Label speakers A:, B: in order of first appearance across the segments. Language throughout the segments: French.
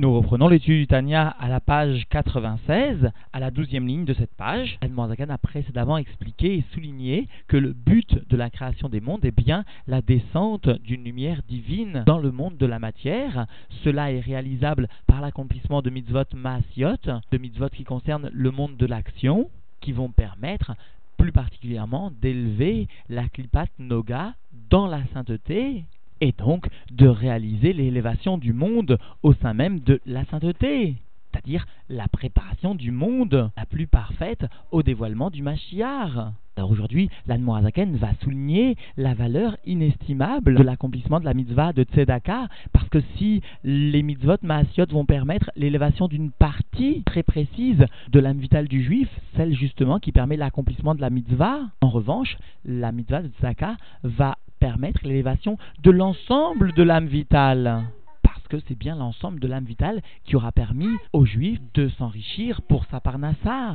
A: Nous reprenons l'étude du Tania à la page 96, à la douzième ligne de cette page. Edmond a précédemment expliqué et souligné que le but de la création des mondes est bien la descente d'une lumière divine dans le monde de la matière. Cela est réalisable par l'accomplissement de mitzvot maasiot, de mitzvot qui concernent le monde de l'action, qui vont permettre plus particulièrement d'élever la klipat noga dans la sainteté et donc de réaliser l'élévation du monde au sein même de la sainteté, c'est-à-dire la préparation du monde la plus parfaite au dévoilement du Mashiach. Alors aujourd'hui, l'Anmoazaken va souligner la valeur inestimable de l'accomplissement de la mitzvah de Tzedaka, parce que si les mitzvot maasiot vont permettre l'élévation d'une partie très précise de l'âme vitale du juif, celle justement qui permet l'accomplissement de la mitzvah, en revanche, la mitzvah de Tzedaka va permettre l'élévation de l'ensemble de l'âme vitale. Parce que c'est bien l'ensemble de l'âme vitale qui aura permis aux Juifs de s'enrichir pour sa parnassa.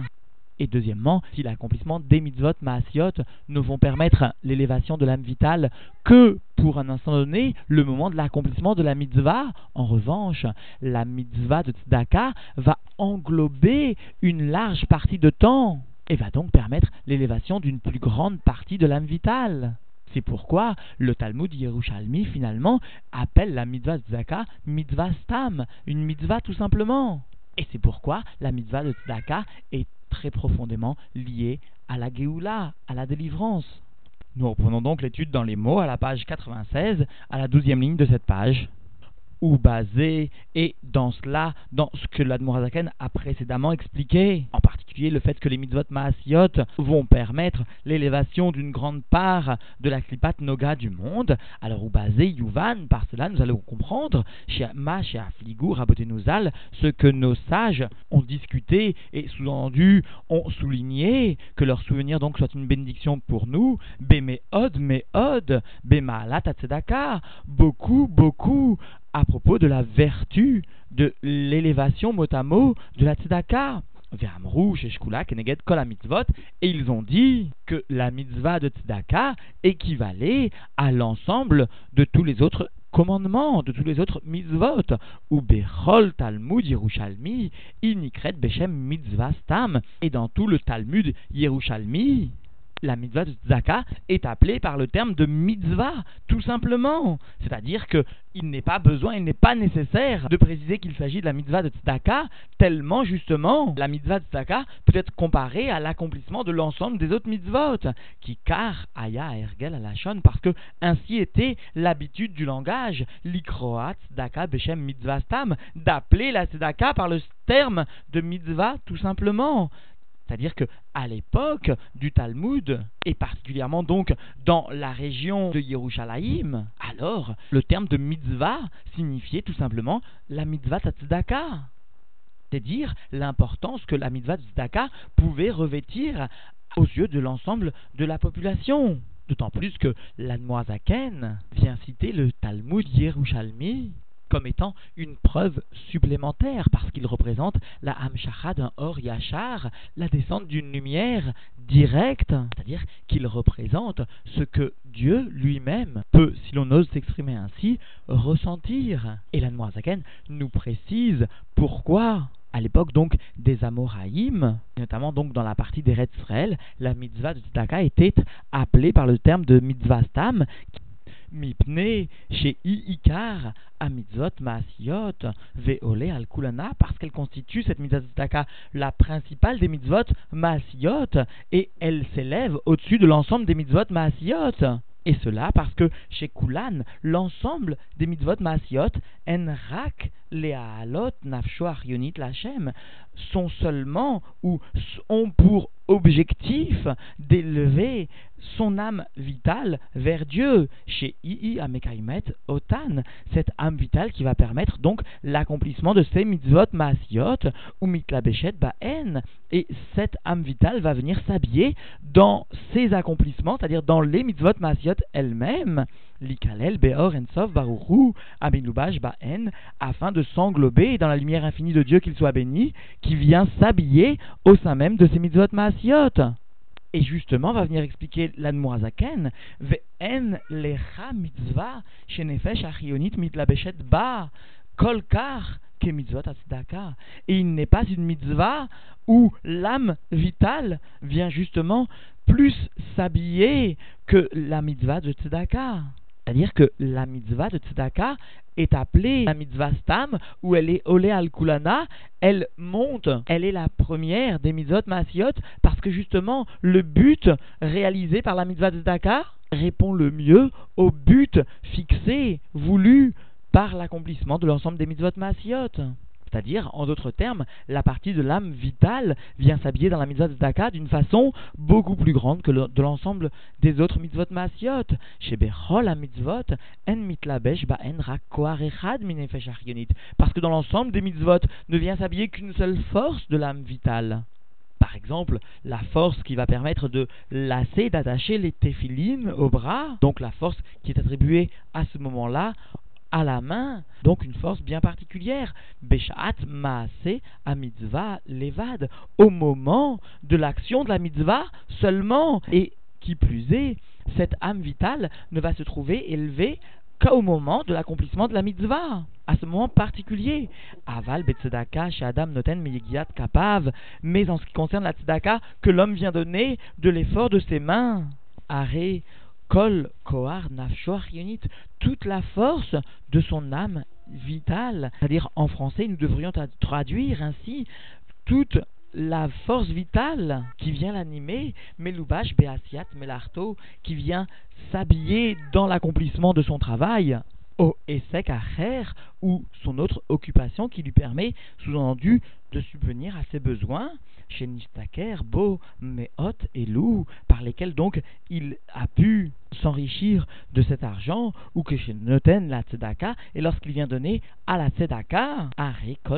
A: Et deuxièmement, si l'accomplissement des mitzvot maasiot ne vont permettre l'élévation de l'âme vitale que pour un instant donné, le moment de l'accomplissement de la mitzvah, en revanche, la mitzvah de tzedaka va englober une large partie de temps et va donc permettre l'élévation d'une plus grande partie de l'âme vitale. C'est pourquoi le Talmud Yerushalmi finalement appelle la mitzvah tzedaka mitzvah stam, une mitzvah tout simplement. Et c'est pourquoi la mitzvah de tzedaka est très profondément liée à la Géoula, à la délivrance. Nous reprenons donc l'étude dans les mots à la page 96, à la douzième ligne de cette page ou basé, et dans cela, dans ce que l'Admorazaken a précédemment expliqué, en particulier le fait que les mitzvot maasiot vont permettre l'élévation d'une grande part de la klipat noga du monde, alors ou basé, Yuvan, par cela nous allons comprendre, chez Ma, chez Afligou, Rabotenouzal, ce que nos sages ont discuté et sous-entendu ont souligné, que leur souvenir donc soit une bénédiction pour nous, Bemeod, Meod, Bemaalat, Tzedaka, beaucoup, beaucoup, à propos de la vertu de l'élévation mot à mot de la tzedaka. Et ils ont dit que la mitzvah de tzedaka équivalait à l'ensemble de tous les autres commandements, de tous les autres mitzvot. Ou Bechol Talmud Yerushalmi, Inikret Beshem Mitzvah Stam. Et dans tout le Talmud Yerushalmi, la mitzvah de tzedaka est appelée par le terme de mitzvah, tout simplement. C'est-à-dire qu'il n'est pas besoin, il n'est pas nécessaire de préciser qu'il s'agit de la mitzvah de tzedaka, tellement justement la mitzvah de tzedaka peut être comparée à l'accomplissement de l'ensemble des autres mitzvot, qui car aya ergel alashon, parce que ainsi était l'habitude du langage, l'ikroat tzedaka beshem mitzvah stam, d'appeler la tzedaka par le terme de mitzvah tout simplement. C'est-à-dire que à l'époque du Talmud, et particulièrement donc dans la région de Yerushalayim, alors le terme de mitzvah signifiait tout simplement la mitzvah tzedaka. C'est-à-dire l'importance que la mitzvah tzedaka pouvait revêtir aux yeux de l'ensemble de la population. D'autant plus que l'Anmoazaken vient citer le Talmud Yerushalmi comme étant une preuve supplémentaire parce qu'il représente la Hamshacha d'un Or Yachar, la descente d'une lumière directe, c'est-à-dire qu'il représente ce que Dieu lui-même peut, si l'on ose s'exprimer ainsi, ressentir. Et la Noirzaken nous précise pourquoi à l'époque donc des Amoraïm, notamment donc dans la partie des Retzrel, la mitzvah de Tzedaka était appelée par le terme de mitzvah stam, mipne chez Iikar à mitzvot maasiot ve'ole al kulana parce qu'elle constitue cette mitzvah la principale des mitzvot maasiot et elle s'élève au-dessus de l'ensemble des mitzvot maasiot. Et cela parce que chez Kulan, l'ensemble des mitzvot maasiot, en rak le'alot nafsho yonit lachem, sont seulement ou ont pour objectif d'élever son âme vitale vers Dieu. Chez Ii Amekaimet Otan, cette âme vitale qui va permettre donc l'accomplissement de ces mitzvot maasiot ou mitlabeshet ba'en. Et cette âme vitale va venir s'habiller dans ces accomplissements, c'est-à-dire dans les mitzvot maasiot elles-mêmes. Likalel Beor Ensov Baruchu Aminubash Ba'en, afin de s'englober dans la lumière infinie de Dieu qu'il soit béni, qui vient s'habiller au sein même de ces mitzvot maasiot. Et justement, va venir expliquer l'Admorazaken, Ve'en lecha mitzvah shenefesh achionit mitlabeshet ba, kolkar que mitzvot tzedaka. Et il n'est pas une mitzvah où l'âme vitale vient justement plus s'habiller que la mitzvah de tzedaka. C'est-à-dire que la mitzvah de tzedaka est appelée la mitzvah stam, où elle est olé al kulana, elle monte, elle est la première des mitzvot maasiot, parce que justement le but réalisé par la mitzvah de tzedaka répond le mieux au but fixé, voulu par l'accomplissement de l'ensemble des mitzvot maasiot. C'est-à-dire, en d'autres termes, la partie de l'âme vitale vient s'habiller dans la mitzvah Tzedaka d'une façon beaucoup plus grande que de l'ensemble des autres mitzvot maasiot. Chez Bechol mitzvot, en mitlabesh ba en Parce que dans l'ensemble des mitzvot ne vient s'habiller qu'une seule force de l'âme vitale. Par exemple, la force qui va permettre de lasser, d'attacher les téphilines au bras, donc la force qui est attribuée à ce moment-là à la main, donc une force bien particulière. Beshat maase a mitzvah levad, au moment de l'action de la mitzvah seulement. Et qui plus est, cette âme vitale ne va se trouver élevée qu'au moment de l'accomplissement de la mitzvah, à ce moment particulier. Aval betzedaka Adam noten meyegiat kapav, mais en ce qui concerne la tzedaka, que l'homme vient donner de l'effort de ses mains. Arrêt Kol Kohar toute la force de son âme vitale. C'est-à-dire, en français, nous devrions traduire ainsi toute la force vitale qui vient l'animer, Melubash Beasiat Melarto, qui vient s'habiller dans l'accomplissement de son travail, au Esek Acher, ou son autre occupation qui lui permet, sous-entendu, de subvenir à ses besoins, chez Nistaker, Beau, Meot et Lou, par lesquels donc il a pu s'enrichir de cet argent, ou que chez Noten la Tzedaka, et lorsqu'il vient donner à la Tzedaka,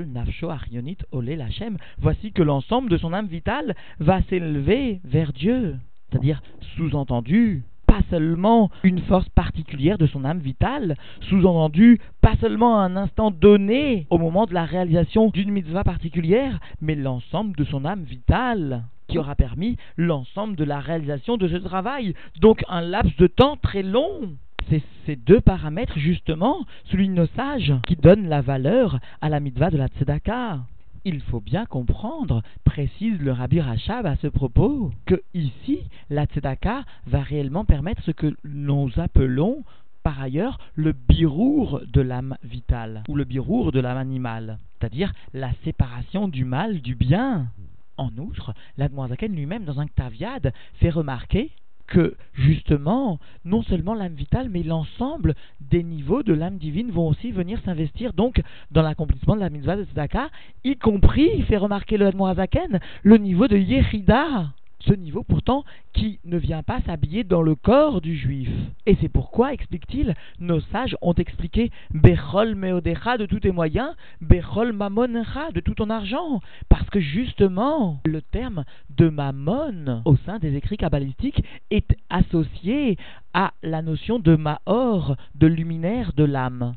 A: Nafsho Arionit Ole Lachem, voici que l'ensemble de son âme vitale va s'élever vers Dieu. C'est-à-dire, sous-entendu, pas seulement une force particulière de son âme vitale, sous-entendu pas seulement un instant donné au moment de la réalisation d'une mitzvah particulière, mais l'ensemble de son âme vitale qui aura permis l'ensemble de la réalisation de ce travail. Donc un laps de temps très long. C'est ces deux paramètres justement, celui de nos sages, qui donnent la valeur à la mitzvah de la tzedaka il faut bien comprendre, précise le Rabbi Rachab à ce propos, que ici, la tzedaka va réellement permettre ce que nous appelons par ailleurs le birour de l'âme vitale, ou le birour de l'âme animale, c'est-à-dire la séparation du mal du bien. En outre, l'Admoisaken lui-même, dans un Ktaviad, fait remarquer que justement, non seulement l'âme vitale, mais l'ensemble des niveaux de l'âme divine vont aussi venir s'investir donc dans l'accomplissement de la mitzvah de Tzedaka, y compris, il fait remarquer le Admoazaken, le niveau de Yechida ce niveau pourtant qui ne vient pas s'habiller dans le corps du juif. Et c'est pourquoi, explique-t-il, nos sages ont expliqué Bechol meodecha de tous tes moyens, Bechol mamoncha de tout ton argent. Parce que justement, le terme de mammon au sein des écrits kabbalistiques est associé à la notion de maor, de luminaire de l'âme.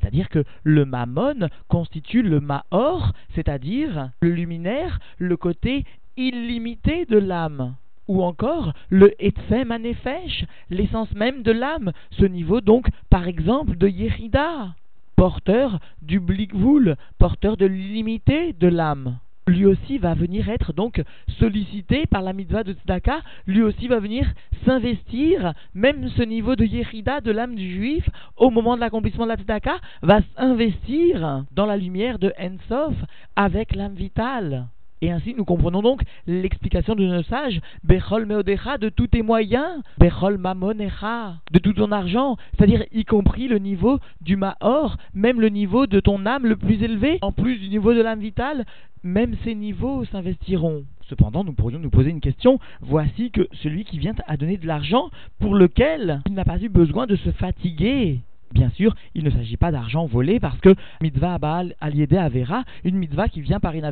A: C'est-à-dire que le mammon constitue le maor, c'est-à-dire le luminaire, le côté illimité de l'âme. Ou encore le Etfem Anefesh, l'essence même de l'âme, ce niveau donc par exemple de Yérida, porteur du Blikvoul, porteur de l'illimité de l'âme. Lui aussi va venir être donc sollicité par la mitzvah de Tzedaka, lui aussi va venir s'investir, même ce niveau de Yérida de l'âme du juif, au moment de l'accomplissement de la Tzedaka, va s'investir dans la lumière de Ensof avec l'âme vitale. Et ainsi, nous comprenons donc l'explication de nos sages, Bechol meodecha, de tous tes moyens, Bechol mamonecha, de tout ton argent, c'est-à-dire y compris le niveau du Maor, même le niveau de ton âme le plus élevé, en plus du niveau de l'âme vitale, même ces niveaux s'investiront. Cependant, nous pourrions nous poser une question. Voici que celui qui vient à donner de l'argent pour lequel il n'a pas eu besoin de se fatiguer, Bien sûr, il ne s'agit pas d'argent volé parce que mitzvah Baal aliédé Avera, une mitzvah qui vient par une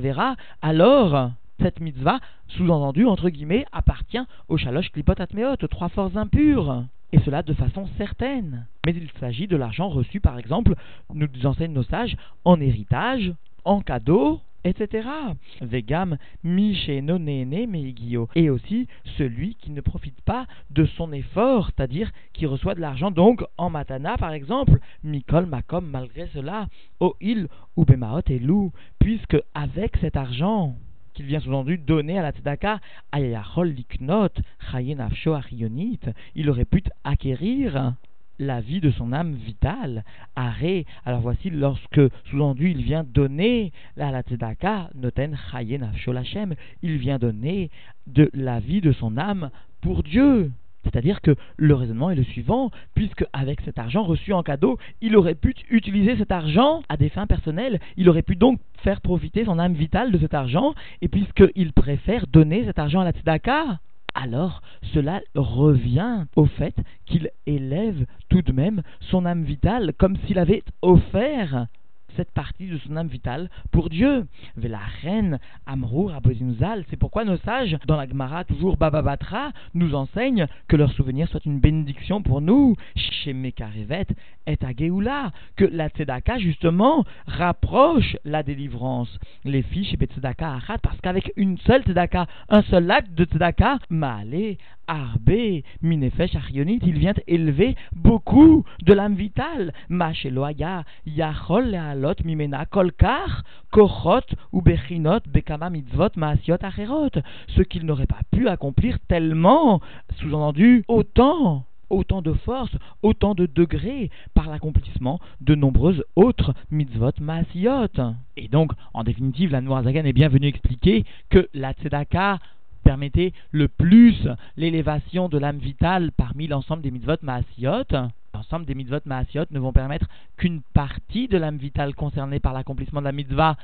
A: alors cette mitzvah, sous-entendu, entre guillemets, appartient au shalosh klipot atmeot, trois forces impures. Et cela de façon certaine. Mais il s'agit de l'argent reçu, par exemple, nous enseignent nos sages, en héritage, en cadeau, etc. Vegam. Et aussi celui qui ne profite pas de son effort, c'est-à-dire qui reçoit de l'argent, donc en matana par exemple, Mikol Makom, malgré cela, O il ou Bemaot et Lou, puisque avec cet argent, qu'il vient sous-entendu donner à la tzedaka, liknot, chayen il aurait pu acquérir la vie de son âme vitale. Arrêt. Alors voici, lorsque sous-entendu il vient donner à la tzedaka, noten chayen il vient donner de la vie de son âme pour Dieu. C'est-à-dire que le raisonnement est le suivant, puisque avec cet argent reçu en cadeau, il aurait pu utiliser cet argent à des fins personnelles, il aurait pu donc faire profiter son âme vitale de cet argent, et puisqu'il préfère donner cet argent à la tzedaka, alors cela revient au fait qu'il élève tout de même son âme vitale comme s'il avait offert cette partie de son âme vitale pour Dieu. la reine Amrour Abozinzal, c'est pourquoi nos sages, dans la Gemara, toujours Bababatra, nous enseignent que leur souvenir soit une bénédiction pour nous, chez Mekarevet et à que la Tzedaka, justement, rapproche la délivrance. Les filles chez Achat, parce qu'avec une seule Tzedaka, un seul acte de Tzedaka, Maale, Arbe, Minefesh, Arionit, il vient élever beaucoup de l'âme vitale. Macheloaya, Yachol, mimena kolkar, kochot ou bechinot bekama mitzvot maasiot acherot, ce qu'il n'aurait pas pu accomplir tellement, sous-entendu, autant autant de force, autant de degrés par l'accomplissement de nombreuses autres mitzvot maasiot. Et donc, en définitive, la Noirzagan est bien venue expliquer que la tzedaka permettait le plus l'élévation de l'âme vitale parmi l'ensemble des mitzvot maasiot l'ensemble des mitzvot maasiot ne vont permettre qu'une partie de l'âme vitale concernée par l'accomplissement de la mitzvah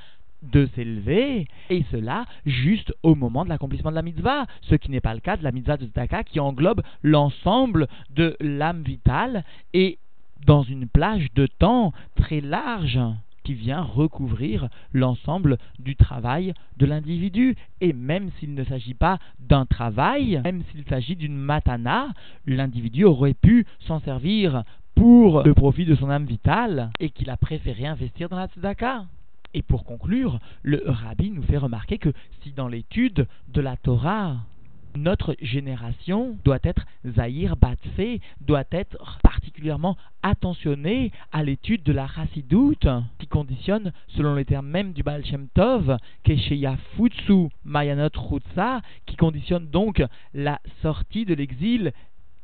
A: de s'élever, et cela juste au moment de l'accomplissement de la mitzvah, ce qui n'est pas le cas de la mitzvah de Tzedaka qui englobe l'ensemble de l'âme vitale et dans une plage de temps très large qui vient recouvrir l'ensemble du travail de l'individu. Et même s'il ne s'agit pas d'un travail, même s'il s'agit d'une matana, l'individu aurait pu s'en servir pour le profit de son âme vitale et qu'il a préféré investir dans la tzedaka. Et pour conclure, le rabbi nous fait remarquer que si dans l'étude de la Torah, notre génération doit être Zahir Batfe, doit être particulièrement attentionnée à l'étude de la chassidoute, qui conditionne, selon les termes même du Baal Shem Tov, Kesheya Futsu Mayanot Rutsa, qui conditionne donc la sortie de l'exil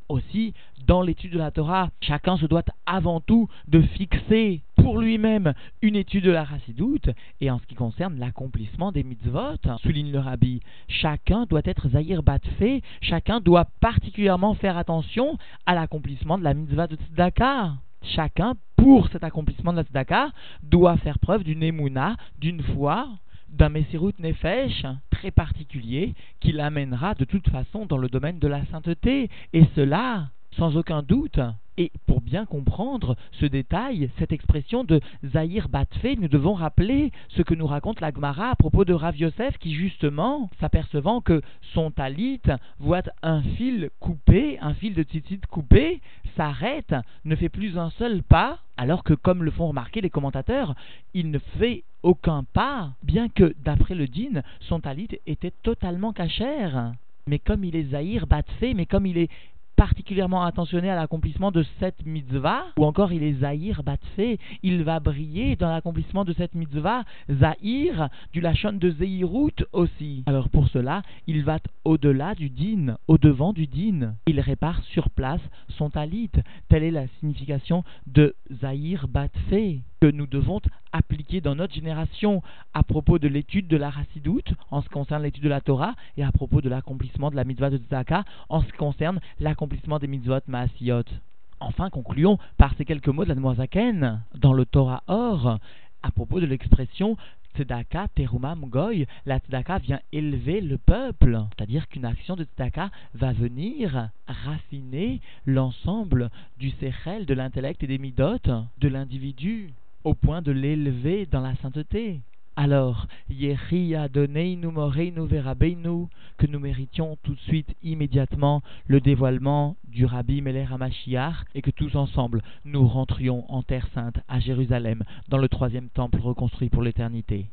A: aussi, dans l'étude de la Torah, chacun se doit avant tout de fixer pour lui-même une étude de la Chassidoute, et en ce qui concerne l'accomplissement des mitzvot, souligne le rabbi, chacun doit être Zahir Batfe, chacun doit particulièrement faire attention à l'accomplissement de la mitzvah de Tzedaka. Chacun, pour cet accomplissement de la Tzedaka, doit faire preuve d'une émouna, d'une foi, d'un Messirut Nefesh très particulier qui l'amènera de toute façon dans le domaine de la sainteté, et cela sans aucun doute. Et pour bien comprendre ce détail, cette expression de Zahir Batfe, nous devons rappeler ce que nous raconte la Gemara à propos de Rav Yosef qui justement, s'apercevant que son talit voit un fil coupé, un fil de tzitzit coupé, s'arrête, ne fait plus un seul pas, alors que comme le font remarquer les commentateurs, il ne fait aucun pas, bien que d'après le din, son talit était totalement cachère. Mais comme il est Zahir Batfe, mais comme il est particulièrement attentionné à l'accomplissement de cette mitzvah, ou encore il est Zahir Batfe, il va briller dans l'accomplissement de cette mitzvah, Zahir, du Lachon de Zeirut aussi. Alors pour cela, il va au-delà du din, au-devant du din. Il répare sur place son talit. Telle est la signification de Zahir Batfe que nous devons appliquer dans notre génération à propos de l'étude de la Racidoute en ce qui concerne l'étude de la Torah et à propos de l'accomplissement de la mitzvah de Tzaka en ce qui concerne l'accomplissement des mitzvot maasiot. Enfin, concluons par ces quelques mots de la Noazaken dans le Torah Or à propos de l'expression Tzedaka Terumam Goy, la Tzedaka vient élever le peuple. C'est-à-dire qu'une action de Tzedaka va venir raffiner l'ensemble du Sechel, de l'intellect et des Midot de l'individu au point de l'élever dans la sainteté. Alors, Adoneinu Moreinu Verabeinu, que nous méritions tout de suite, immédiatement, le dévoilement du Rabbi Meler HaMashiach, et que tous ensemble, nous rentrions en Terre Sainte, à Jérusalem, dans le troisième temple reconstruit pour l'éternité.